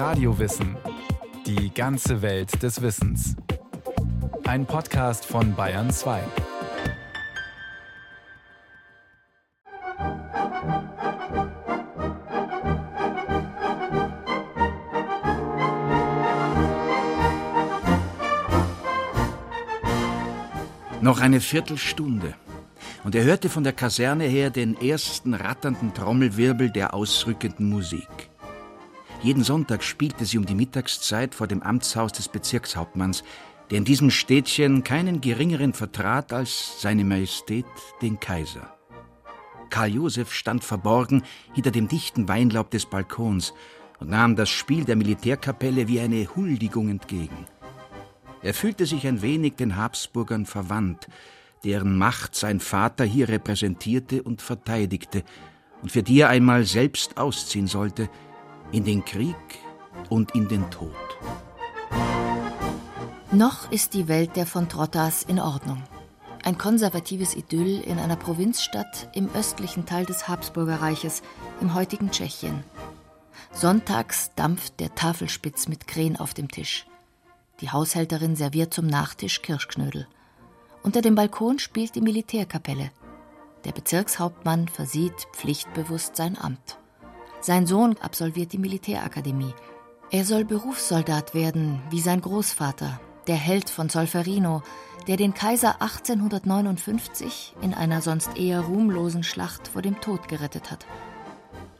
Radiowissen. Die ganze Welt des Wissens. Ein Podcast von Bayern 2. Noch eine Viertelstunde. Und er hörte von der Kaserne her den ersten ratternden Trommelwirbel der ausrückenden Musik. Jeden Sonntag spielte sie um die Mittagszeit vor dem Amtshaus des Bezirkshauptmanns, der in diesem Städtchen keinen geringeren vertrat als seine Majestät, den Kaiser. Karl Josef stand verborgen hinter dem dichten Weinlaub des Balkons und nahm das Spiel der Militärkapelle wie eine Huldigung entgegen. Er fühlte sich ein wenig den Habsburgern verwandt, deren Macht sein Vater hier repräsentierte und verteidigte und für die er einmal selbst ausziehen sollte – in den Krieg und in den Tod. Noch ist die Welt der von Trottas in Ordnung. Ein konservatives Idyll in einer Provinzstadt im östlichen Teil des Habsburgerreiches, im heutigen Tschechien. Sonntags dampft der Tafelspitz mit Krähen auf dem Tisch. Die Haushälterin serviert zum Nachtisch Kirschknödel. Unter dem Balkon spielt die Militärkapelle. Der Bezirkshauptmann versieht pflichtbewusst sein Amt. Sein Sohn absolviert die Militärakademie. Er soll Berufssoldat werden, wie sein Großvater, der Held von Solferino, der den Kaiser 1859 in einer sonst eher ruhmlosen Schlacht vor dem Tod gerettet hat.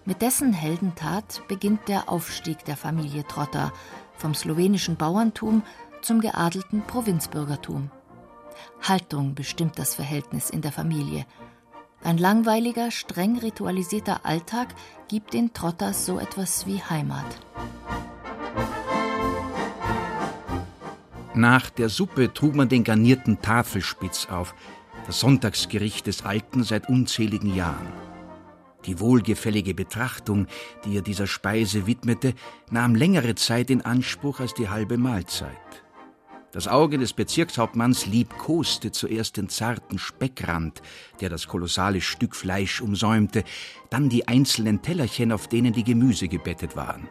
Mit dessen Heldentat beginnt der Aufstieg der Familie Trotter vom slowenischen Bauerntum zum geadelten Provinzbürgertum. Haltung bestimmt das Verhältnis in der Familie – ein langweiliger, streng ritualisierter Alltag gibt den Trotters so etwas wie Heimat. Nach der Suppe trug man den garnierten Tafelspitz auf, das Sonntagsgericht des Alten seit unzähligen Jahren. Die wohlgefällige Betrachtung, die er dieser Speise widmete, nahm längere Zeit in Anspruch als die halbe Mahlzeit. Das Auge des Bezirkshauptmanns liebkoste zuerst den zarten Speckrand, der das kolossale Stück Fleisch umsäumte, dann die einzelnen Tellerchen, auf denen die Gemüse gebettet waren.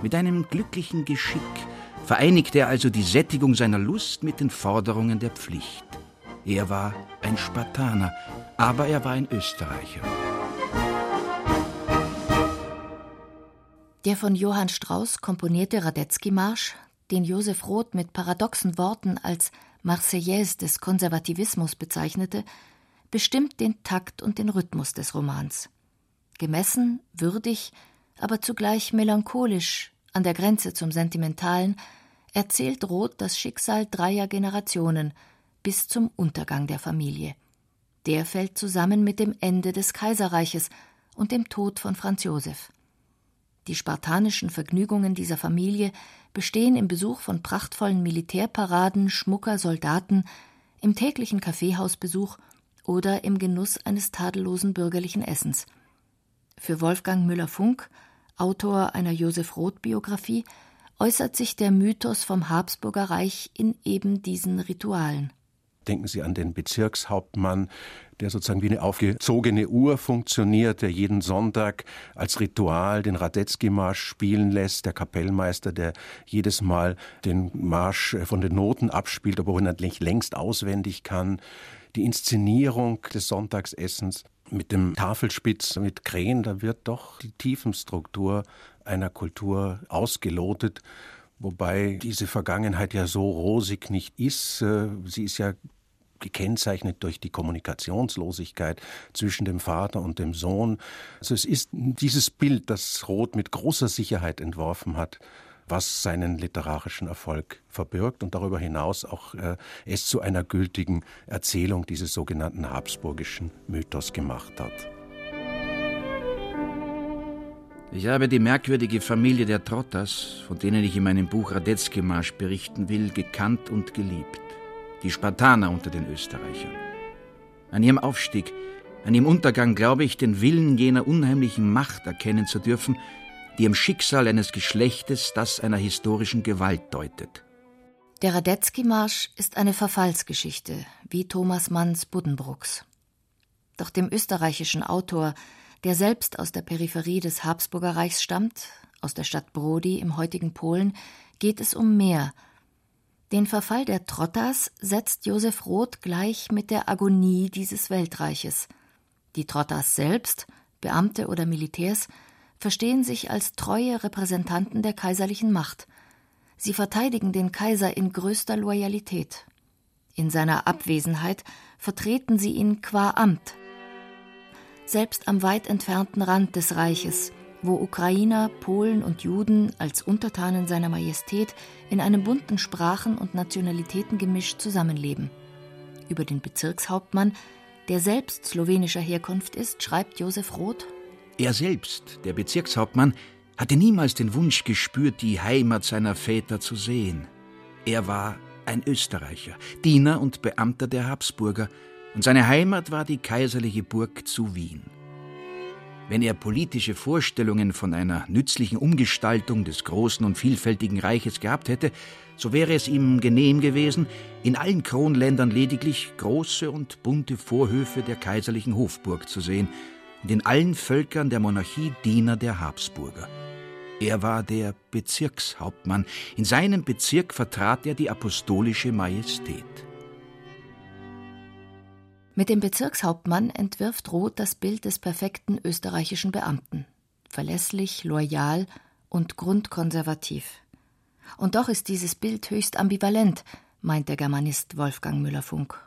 Mit einem glücklichen Geschick vereinigte er also die Sättigung seiner Lust mit den Forderungen der Pflicht. Er war ein Spartaner, aber er war ein Österreicher. Der von Johann Strauss komponierte Radetzky-Marsch den Josef Roth mit paradoxen Worten als Marseillaise des Konservativismus bezeichnete, bestimmt den Takt und den Rhythmus des Romans. Gemessen, würdig, aber zugleich melancholisch, an der Grenze zum Sentimentalen, erzählt Roth das Schicksal dreier Generationen bis zum Untergang der Familie. Der fällt zusammen mit dem Ende des Kaiserreiches und dem Tod von Franz Josef. Die spartanischen Vergnügungen dieser Familie bestehen im Besuch von prachtvollen Militärparaden schmucker Soldaten, im täglichen Kaffeehausbesuch oder im Genuss eines tadellosen bürgerlichen Essens. Für Wolfgang Müller-Funk, Autor einer Josef Roth-Biografie, äußert sich der Mythos vom Habsburger Reich in eben diesen Ritualen. Denken Sie an den Bezirkshauptmann, der sozusagen wie eine aufgezogene Uhr funktioniert, der jeden Sonntag als Ritual den Radetzky-Marsch spielen lässt, der Kapellmeister, der jedes Mal den Marsch von den Noten abspielt, obwohl er nicht längst auswendig kann, die Inszenierung des Sonntagsessens mit dem Tafelspitz, mit Krähen, da wird doch die Tiefenstruktur einer Kultur ausgelotet wobei diese Vergangenheit ja so rosig nicht ist. Äh, sie ist ja gekennzeichnet durch die Kommunikationslosigkeit zwischen dem Vater und dem Sohn. Also es ist dieses Bild, das Roth mit großer Sicherheit entworfen hat, was seinen literarischen Erfolg verbirgt und darüber hinaus auch äh, es zu einer gültigen Erzählung dieses sogenannten habsburgischen Mythos gemacht hat. Ich habe die merkwürdige Familie der Trotters, von denen ich in meinem Buch Radetzky-Marsch berichten will, gekannt und geliebt die Spartaner unter den Österreichern. An ihrem Aufstieg, an ihrem Untergang glaube ich, den Willen jener unheimlichen Macht erkennen zu dürfen, die im Schicksal eines Geschlechtes das einer historischen Gewalt deutet. Der Radetzky-Marsch ist eine Verfallsgeschichte, wie Thomas Manns Buddenbrooks. Doch dem österreichischen Autor, der selbst aus der Peripherie des Habsburgerreichs stammt, aus der Stadt Brody im heutigen Polen, geht es um mehr. Den Verfall der Trottas setzt Josef Roth gleich mit der Agonie dieses Weltreiches. Die Trottas selbst, Beamte oder Militärs, verstehen sich als treue Repräsentanten der kaiserlichen Macht. Sie verteidigen den Kaiser in größter Loyalität. In seiner Abwesenheit vertreten sie ihn qua Amt. Selbst am weit entfernten Rand des Reiches, wo Ukrainer, Polen und Juden als Untertanen seiner Majestät in einem bunten Sprachen- und Nationalitätengemisch zusammenleben. Über den Bezirkshauptmann, der selbst slowenischer Herkunft ist, schreibt Josef Roth. Er selbst, der Bezirkshauptmann, hatte niemals den Wunsch gespürt, die Heimat seiner Väter zu sehen. Er war ein Österreicher, Diener und Beamter der Habsburger, und seine Heimat war die kaiserliche Burg zu Wien. Wenn er politische Vorstellungen von einer nützlichen Umgestaltung des großen und vielfältigen Reiches gehabt hätte, so wäre es ihm genehm gewesen, in allen Kronländern lediglich große und bunte Vorhöfe der kaiserlichen Hofburg zu sehen und in allen Völkern der Monarchie Diener der Habsburger. Er war der Bezirkshauptmann. In seinem Bezirk vertrat er die apostolische Majestät. Mit dem Bezirkshauptmann entwirft Roth das Bild des perfekten österreichischen Beamten. Verlässlich, loyal und grundkonservativ. Und doch ist dieses Bild höchst ambivalent, meint der Germanist Wolfgang Müller-Funk.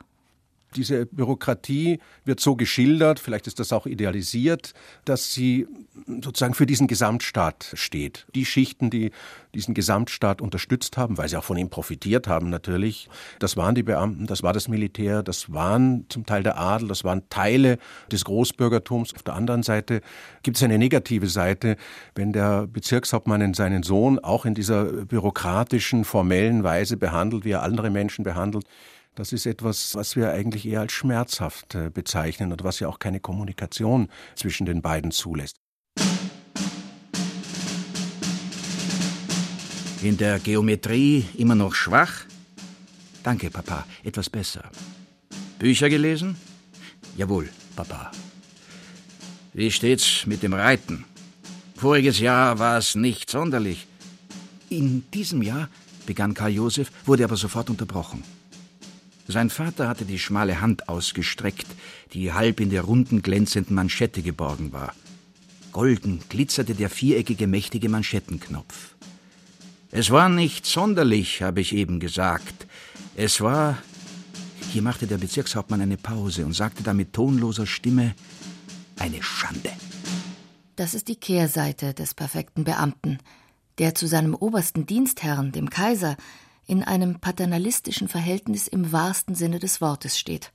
Diese Bürokratie wird so geschildert, vielleicht ist das auch idealisiert, dass sie sozusagen für diesen Gesamtstaat steht. Die Schichten, die diesen Gesamtstaat unterstützt haben, weil sie auch von ihm profitiert haben natürlich, das waren die Beamten, das war das Militär, das waren zum Teil der Adel, das waren Teile des Großbürgertums. Auf der anderen Seite gibt es eine negative Seite, wenn der Bezirkshauptmann seinen Sohn auch in dieser bürokratischen, formellen Weise behandelt, wie er andere Menschen behandelt das ist etwas, was wir eigentlich eher als schmerzhaft äh, bezeichnen und was ja auch keine Kommunikation zwischen den beiden zulässt. In der Geometrie immer noch schwach? Danke, Papa, etwas besser. Bücher gelesen? Jawohl, Papa. Wie steht's mit dem Reiten? Voriges Jahr war es nicht sonderlich. In diesem Jahr, begann Karl Josef, wurde aber sofort unterbrochen. Sein Vater hatte die schmale Hand ausgestreckt, die halb in der runden, glänzenden Manschette geborgen war. Golden glitzerte der viereckige, mächtige Manschettenknopf. Es war nicht sonderlich, habe ich eben gesagt. Es war. Hier machte der Bezirkshauptmann eine Pause und sagte dann mit tonloser Stimme eine Schande. Das ist die Kehrseite des perfekten Beamten, der zu seinem obersten Dienstherrn, dem Kaiser, in einem paternalistischen Verhältnis im wahrsten Sinne des Wortes steht.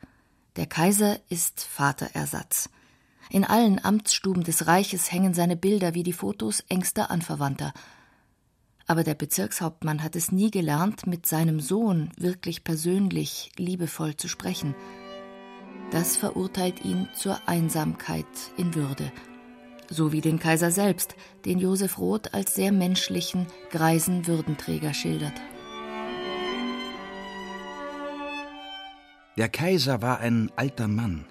Der Kaiser ist Vaterersatz. In allen Amtsstuben des Reiches hängen seine Bilder wie die Fotos engster Anverwandter. Aber der Bezirkshauptmann hat es nie gelernt, mit seinem Sohn wirklich persönlich, liebevoll zu sprechen. Das verurteilt ihn zur Einsamkeit in Würde, so wie den Kaiser selbst, den Josef Roth als sehr menschlichen, greisen Würdenträger schildert. Der Kaiser war ein alter Mann.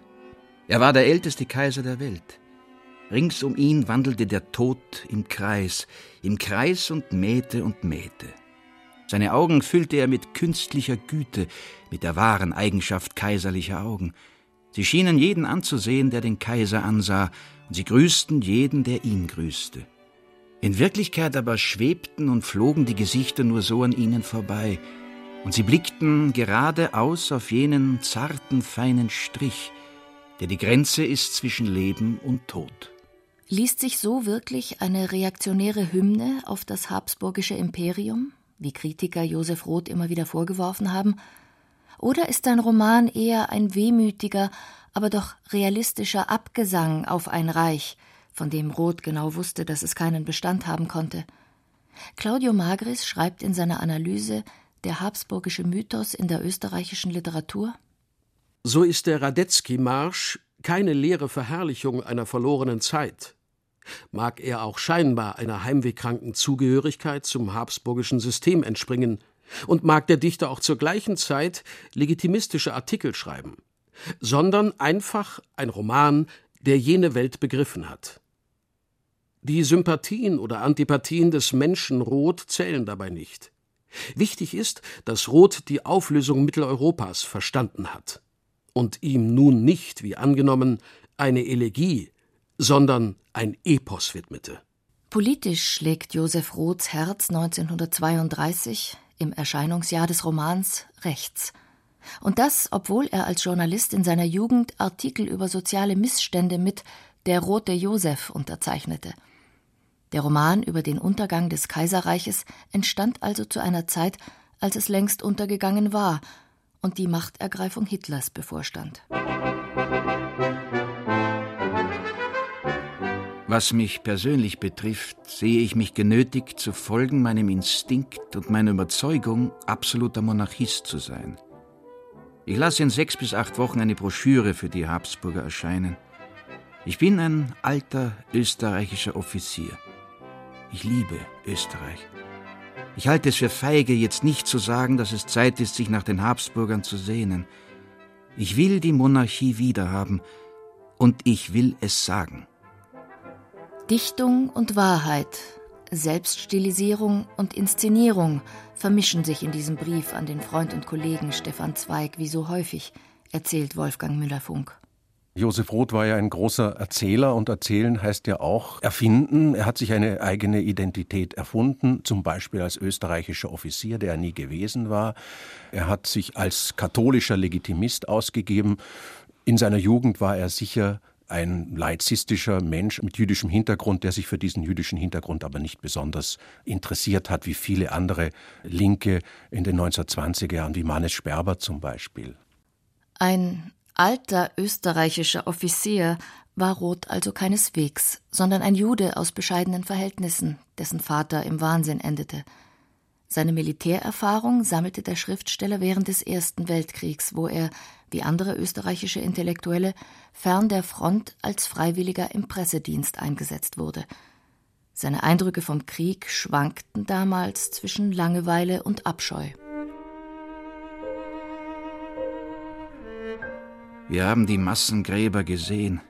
Er war der älteste Kaiser der Welt. Rings um ihn wandelte der Tod im Kreis, im Kreis und mähte und mähte. Seine Augen füllte er mit künstlicher Güte, mit der wahren Eigenschaft kaiserlicher Augen. Sie schienen jeden anzusehen, der den Kaiser ansah, und sie grüßten jeden, der ihn grüßte. In Wirklichkeit aber schwebten und flogen die Gesichter nur so an ihnen vorbei, und sie blickten geradeaus auf jenen zarten, feinen Strich, der die Grenze ist zwischen Leben und Tod. Liest sich so wirklich eine reaktionäre Hymne auf das habsburgische Imperium, wie Kritiker Josef Roth immer wieder vorgeworfen haben, oder ist dein Roman eher ein wehmütiger, aber doch realistischer Abgesang auf ein Reich, von dem Roth genau wusste, dass es keinen Bestand haben konnte? Claudio Magris schreibt in seiner Analyse, der habsburgische Mythos in der österreichischen Literatur? So ist der Radetzky-Marsch keine leere Verherrlichung einer verlorenen Zeit. Mag er auch scheinbar einer heimwehkranken Zugehörigkeit zum habsburgischen System entspringen, und mag der Dichter auch zur gleichen Zeit legitimistische Artikel schreiben, sondern einfach ein Roman, der jene Welt begriffen hat. Die Sympathien oder Antipathien des Menschen Roth zählen dabei nicht. Wichtig ist, dass Roth die Auflösung Mitteleuropas verstanden hat und ihm nun nicht, wie angenommen, eine Elegie, sondern ein Epos widmete. Politisch schlägt Josef Roths Herz 1932 im Erscheinungsjahr des Romans rechts. Und das, obwohl er als Journalist in seiner Jugend Artikel über soziale Missstände mit Der rote Josef unterzeichnete. Der Roman über den Untergang des Kaiserreiches entstand also zu einer Zeit, als es längst untergegangen war und die Machtergreifung Hitlers bevorstand. Was mich persönlich betrifft, sehe ich mich genötigt zu folgen meinem Instinkt und meiner Überzeugung, absoluter Monarchist zu sein. Ich lasse in sechs bis acht Wochen eine Broschüre für die Habsburger erscheinen. Ich bin ein alter österreichischer Offizier. Ich liebe Österreich. Ich halte es für feige, jetzt nicht zu sagen, dass es Zeit ist, sich nach den Habsburgern zu sehnen. Ich will die Monarchie wiederhaben und ich will es sagen. Dichtung und Wahrheit, Selbststilisierung und Inszenierung vermischen sich in diesem Brief an den Freund und Kollegen Stefan Zweig wie so häufig, erzählt Wolfgang Müller-Funk. Josef Roth war ja ein großer Erzähler und erzählen heißt ja auch erfinden. Er hat sich eine eigene Identität erfunden, zum Beispiel als österreichischer Offizier, der er nie gewesen war. Er hat sich als katholischer Legitimist ausgegeben. In seiner Jugend war er sicher ein laizistischer Mensch mit jüdischem Hintergrund, der sich für diesen jüdischen Hintergrund aber nicht besonders interessiert hat, wie viele andere Linke in den 1920er Jahren, wie Mannes Sperber zum Beispiel. Ein alter österreichischer Offizier war Roth also keineswegs, sondern ein Jude aus bescheidenen Verhältnissen, dessen Vater im Wahnsinn endete. Seine Militärerfahrung sammelte der Schriftsteller während des Ersten Weltkriegs, wo er, wie andere österreichische Intellektuelle, fern der Front als Freiwilliger im Pressedienst eingesetzt wurde. Seine Eindrücke vom Krieg schwankten damals zwischen Langeweile und Abscheu. Wir haben die Massengräber gesehen.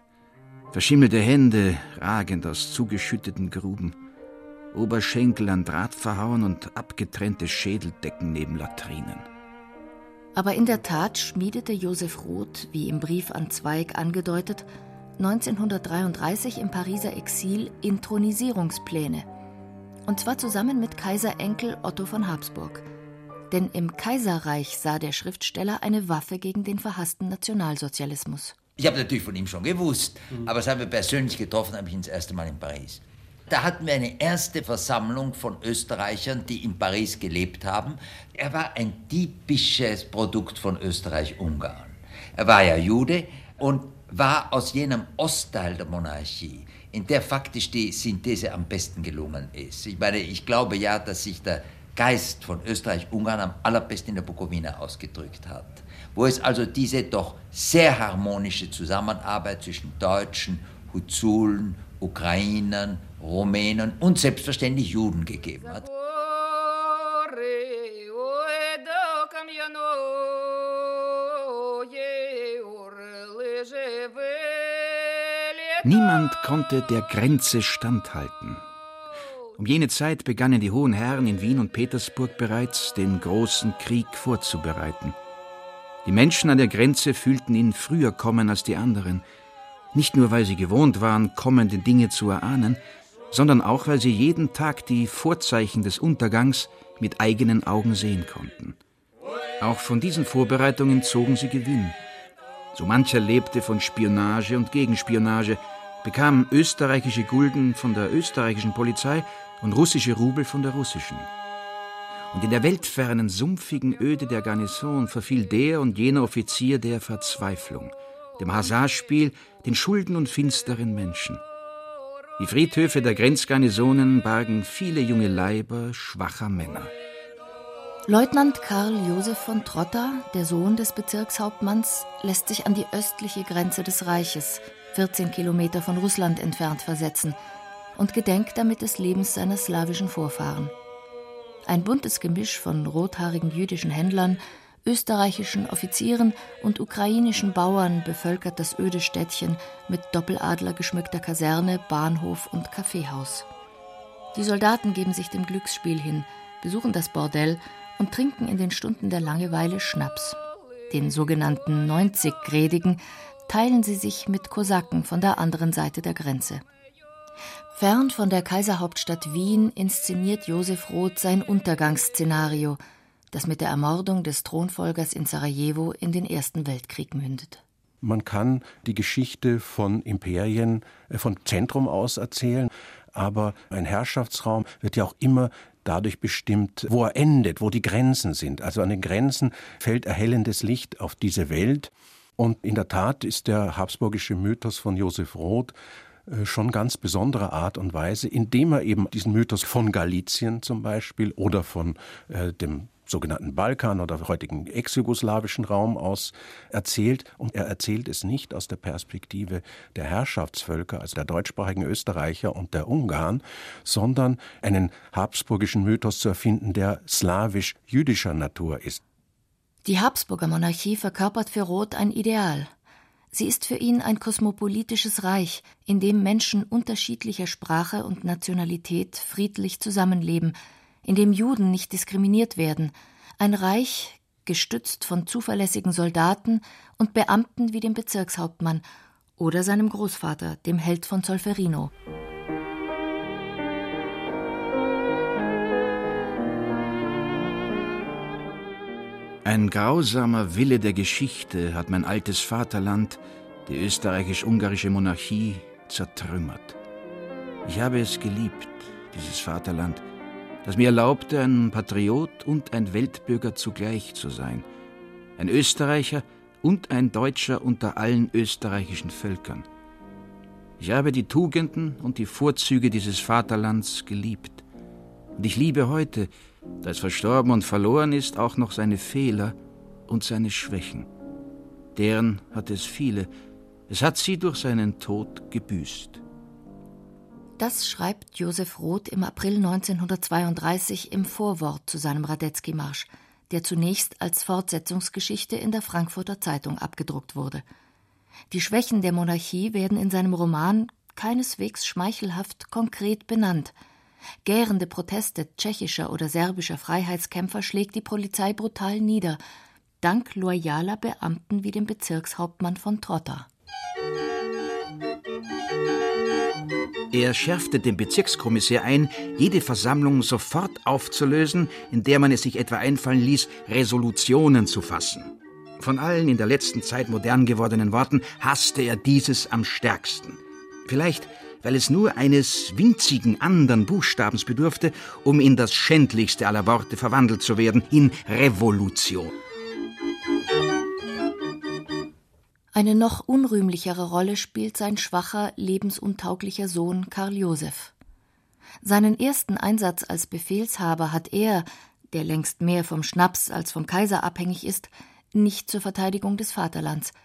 Verschimmelte Hände ragend aus zugeschütteten Gruben. Oberschenkel an Draht verhauen und abgetrennte Schädeldecken neben Latrinen. Aber in der Tat schmiedete Josef Roth, wie im Brief an Zweig angedeutet, 1933 im Pariser Exil Intronisierungspläne. Und zwar zusammen mit Kaiserenkel Otto von Habsburg – denn im Kaiserreich sah der Schriftsteller eine Waffe gegen den verhassten Nationalsozialismus. Ich habe natürlich von ihm schon gewusst, mhm. aber das haben wir persönlich getroffen, habe ich ihn das erste Mal in Paris. Da hatten wir eine erste Versammlung von Österreichern, die in Paris gelebt haben. Er war ein typisches Produkt von Österreich-Ungarn. Er war ja Jude und war aus jenem Ostteil der Monarchie, in der faktisch die Synthese am besten gelungen ist. Ich meine, ich glaube ja, dass sich der Geist von Österreich-Ungarn am allerbesten in der Bukowina ausgedrückt hat. Wo es also diese doch sehr harmonische Zusammenarbeit zwischen Deutschen, Huzulen, Ukrainern, Rumänen und selbstverständlich Juden gegeben hat. Niemand konnte der Grenze standhalten. Um jene Zeit begannen die hohen Herren in Wien und Petersburg bereits, den großen Krieg vorzubereiten. Die Menschen an der Grenze fühlten ihn früher kommen als die anderen, nicht nur weil sie gewohnt waren, kommende Dinge zu erahnen, sondern auch weil sie jeden Tag die Vorzeichen des Untergangs mit eigenen Augen sehen konnten. Auch von diesen Vorbereitungen zogen sie Gewinn. So mancher lebte von Spionage und Gegenspionage, bekam österreichische Gulden von der österreichischen Polizei und russische Rubel von der russischen. Und in der weltfernen, sumpfigen Öde der Garnison verfiel der und jener Offizier der Verzweiflung, dem Hasardspiel, den Schulden und finsteren Menschen. Die Friedhöfe der Grenzgarnisonen bargen viele junge Leiber schwacher Männer. Leutnant Karl Josef von Trotter, der Sohn des Bezirkshauptmanns, lässt sich an die östliche Grenze des Reiches, 14 Kilometer von Russland entfernt, versetzen – und gedenkt damit des Lebens seiner slawischen Vorfahren. Ein buntes Gemisch von rothaarigen jüdischen Händlern, österreichischen Offizieren und ukrainischen Bauern bevölkert das öde Städtchen mit Doppeladler geschmückter Kaserne, Bahnhof und Kaffeehaus. Die Soldaten geben sich dem Glücksspiel hin, besuchen das Bordell und trinken in den Stunden der Langeweile Schnaps. Den sogenannten 90-Gredigen teilen sie sich mit Kosaken von der anderen Seite der Grenze. Fern von der Kaiserhauptstadt Wien inszeniert Josef Roth sein Untergangsszenario, das mit der Ermordung des Thronfolgers in Sarajevo in den Ersten Weltkrieg mündet. Man kann die Geschichte von Imperien äh, von Zentrum aus erzählen, aber ein Herrschaftsraum wird ja auch immer dadurch bestimmt, wo er endet, wo die Grenzen sind. Also an den Grenzen fällt erhellendes Licht auf diese Welt. Und in der Tat ist der habsburgische Mythos von Josef Roth äh, schon ganz besonderer Art und Weise, indem er eben diesen Mythos von Galizien zum Beispiel oder von äh, dem sogenannten Balkan oder heutigen ex-jugoslawischen Raum aus erzählt. Und er erzählt es nicht aus der Perspektive der Herrschaftsvölker, also der deutschsprachigen Österreicher und der Ungarn, sondern einen habsburgischen Mythos zu erfinden, der slawisch-jüdischer Natur ist. Die Habsburger Monarchie verkörpert für Roth ein Ideal. Sie ist für ihn ein kosmopolitisches Reich, in dem Menschen unterschiedlicher Sprache und Nationalität friedlich zusammenleben, in dem Juden nicht diskriminiert werden, ein Reich, gestützt von zuverlässigen Soldaten und Beamten wie dem Bezirkshauptmann oder seinem Großvater, dem Held von Solferino. Ein grausamer Wille der Geschichte hat mein altes Vaterland, die österreichisch-ungarische Monarchie, zertrümmert. Ich habe es geliebt, dieses Vaterland, das mir erlaubte, ein Patriot und ein Weltbürger zugleich zu sein, ein Österreicher und ein Deutscher unter allen österreichischen Völkern. Ich habe die Tugenden und die Vorzüge dieses Vaterlands geliebt. Und ich liebe heute, da es verstorben und verloren ist, auch noch seine Fehler und seine Schwächen. Deren hat es viele. Es hat sie durch seinen Tod gebüßt. Das schreibt Josef Roth im April 1932 im Vorwort zu seinem Radetzky-Marsch, der zunächst als Fortsetzungsgeschichte in der Frankfurter Zeitung abgedruckt wurde. Die Schwächen der Monarchie werden in seinem Roman keineswegs schmeichelhaft konkret benannt – Gärende Proteste tschechischer oder serbischer Freiheitskämpfer schlägt die Polizei brutal nieder, dank loyaler Beamten wie dem Bezirkshauptmann von Trotta. Er schärfte dem Bezirkskommissär ein, jede Versammlung sofort aufzulösen, in der man es sich etwa einfallen ließ, Resolutionen zu fassen. Von allen in der letzten Zeit modern gewordenen Worten hasste er dieses am stärksten. Vielleicht weil es nur eines winzigen anderen Buchstabens bedurfte, um in das schändlichste aller Worte verwandelt zu werden, in Revolution. Eine noch unrühmlichere Rolle spielt sein schwacher, lebensuntauglicher Sohn Karl Josef. Seinen ersten Einsatz als Befehlshaber hat er, der längst mehr vom Schnaps als vom Kaiser abhängig ist, nicht zur Verteidigung des Vaterlands –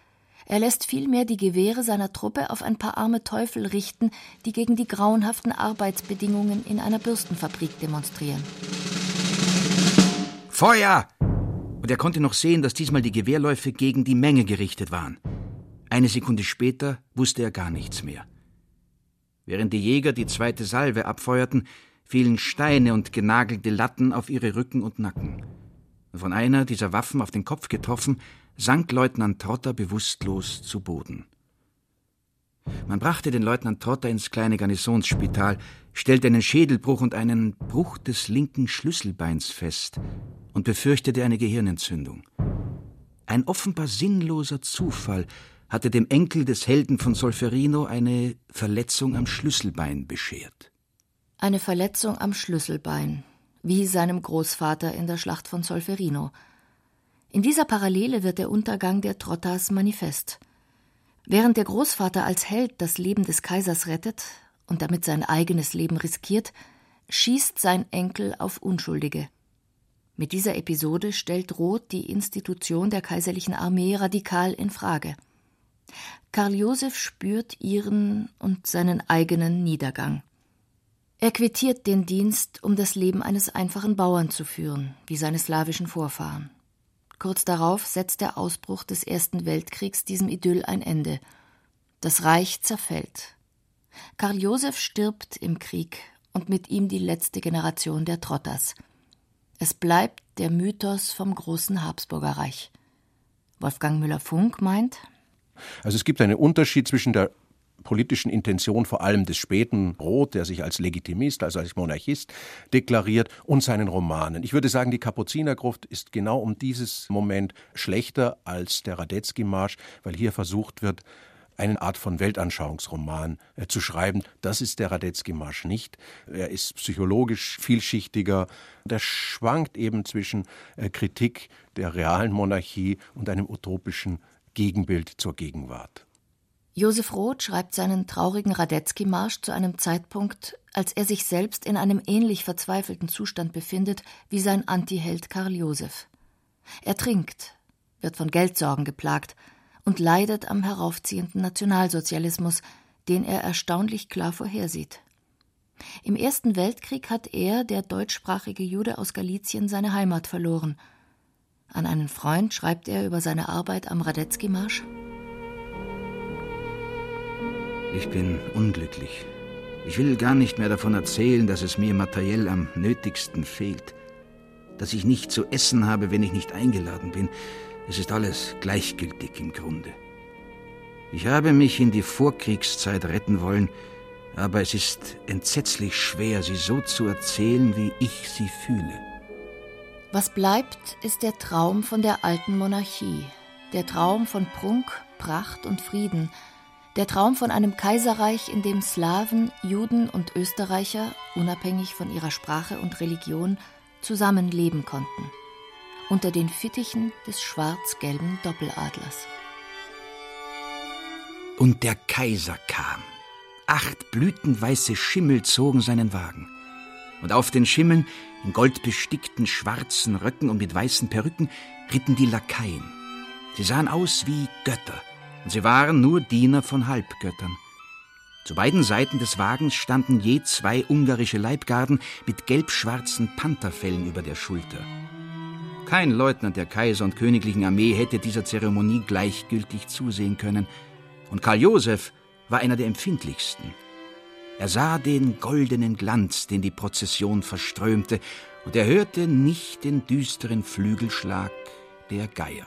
er lässt vielmehr die Gewehre seiner Truppe auf ein paar arme Teufel richten, die gegen die grauenhaften Arbeitsbedingungen in einer Bürstenfabrik demonstrieren. Feuer! Und er konnte noch sehen, dass diesmal die Gewehrläufe gegen die Menge gerichtet waren. Eine Sekunde später wusste er gar nichts mehr. Während die Jäger die zweite Salve abfeuerten, fielen Steine und genagelte Latten auf ihre Rücken und Nacken. Von einer dieser Waffen auf den Kopf getroffen, sank Leutnant Trotter bewusstlos zu Boden. Man brachte den Leutnant Trotter ins kleine Garnisonsspital, stellte einen Schädelbruch und einen Bruch des linken Schlüsselbeins fest und befürchtete eine Gehirnentzündung. Ein offenbar sinnloser Zufall hatte dem Enkel des Helden von Solferino eine Verletzung am Schlüsselbein beschert. Eine Verletzung am Schlüsselbein, wie seinem Großvater in der Schlacht von Solferino – in dieser Parallele wird der Untergang der Trottas manifest. Während der Großvater als Held das Leben des Kaisers rettet und damit sein eigenes Leben riskiert, schießt sein Enkel auf Unschuldige. Mit dieser Episode stellt Roth die Institution der kaiserlichen Armee radikal in Frage. Karl Josef spürt ihren und seinen eigenen Niedergang. Er quittiert den Dienst, um das Leben eines einfachen Bauern zu führen, wie seine slawischen Vorfahren. Kurz darauf setzt der Ausbruch des Ersten Weltkriegs diesem Idyll ein Ende. Das Reich zerfällt. Karl Josef stirbt im Krieg und mit ihm die letzte Generation der Trotters. Es bleibt der Mythos vom großen Habsburgerreich. Wolfgang Müller-Funk meint, also es gibt einen Unterschied zwischen der politischen Intention vor allem des späten Roth, der sich als Legitimist, also als Monarchist deklariert, und seinen Romanen. Ich würde sagen, die Kapuzinergruft ist genau um dieses Moment schlechter als der Radetzky-Marsch, weil hier versucht wird, eine Art von Weltanschauungsroman äh, zu schreiben. Das ist der Radetzky-Marsch nicht. Er ist psychologisch vielschichtiger. Der schwankt eben zwischen äh, Kritik der realen Monarchie und einem utopischen Gegenbild zur Gegenwart. Josef Roth schreibt seinen traurigen Radetzky-Marsch zu einem Zeitpunkt, als er sich selbst in einem ähnlich verzweifelten Zustand befindet wie sein Antiheld Karl Josef. Er trinkt, wird von Geldsorgen geplagt und leidet am heraufziehenden Nationalsozialismus, den er erstaunlich klar vorhersieht. Im Ersten Weltkrieg hat er, der deutschsprachige Jude aus Galizien, seine Heimat verloren. An einen Freund schreibt er über seine Arbeit am Radetzky-Marsch. Ich bin unglücklich. Ich will gar nicht mehr davon erzählen, dass es mir materiell am nötigsten fehlt. Dass ich nicht zu essen habe, wenn ich nicht eingeladen bin. Es ist alles gleichgültig im Grunde. Ich habe mich in die Vorkriegszeit retten wollen, aber es ist entsetzlich schwer, sie so zu erzählen, wie ich sie fühle. Was bleibt, ist der Traum von der alten Monarchie, der Traum von Prunk, Pracht und Frieden, der Traum von einem Kaiserreich, in dem Slawen, Juden und Österreicher, unabhängig von ihrer Sprache und Religion, zusammenleben konnten. Unter den Fittichen des schwarz-gelben Doppeladlers. Und der Kaiser kam. Acht blütenweiße Schimmel zogen seinen Wagen. Und auf den Schimmeln, in goldbestickten schwarzen Röcken und mit weißen Perücken, ritten die Lakaien. Sie sahen aus wie Götter und sie waren nur Diener von Halbgöttern. Zu beiden Seiten des Wagens standen je zwei ungarische Leibgarden mit gelbschwarzen Pantherfellen über der Schulter. Kein Leutnant der Kaiser und königlichen Armee hätte dieser Zeremonie gleichgültig zusehen können, und Karl Josef war einer der empfindlichsten. Er sah den goldenen Glanz, den die Prozession verströmte, und er hörte nicht den düsteren Flügelschlag der Geier.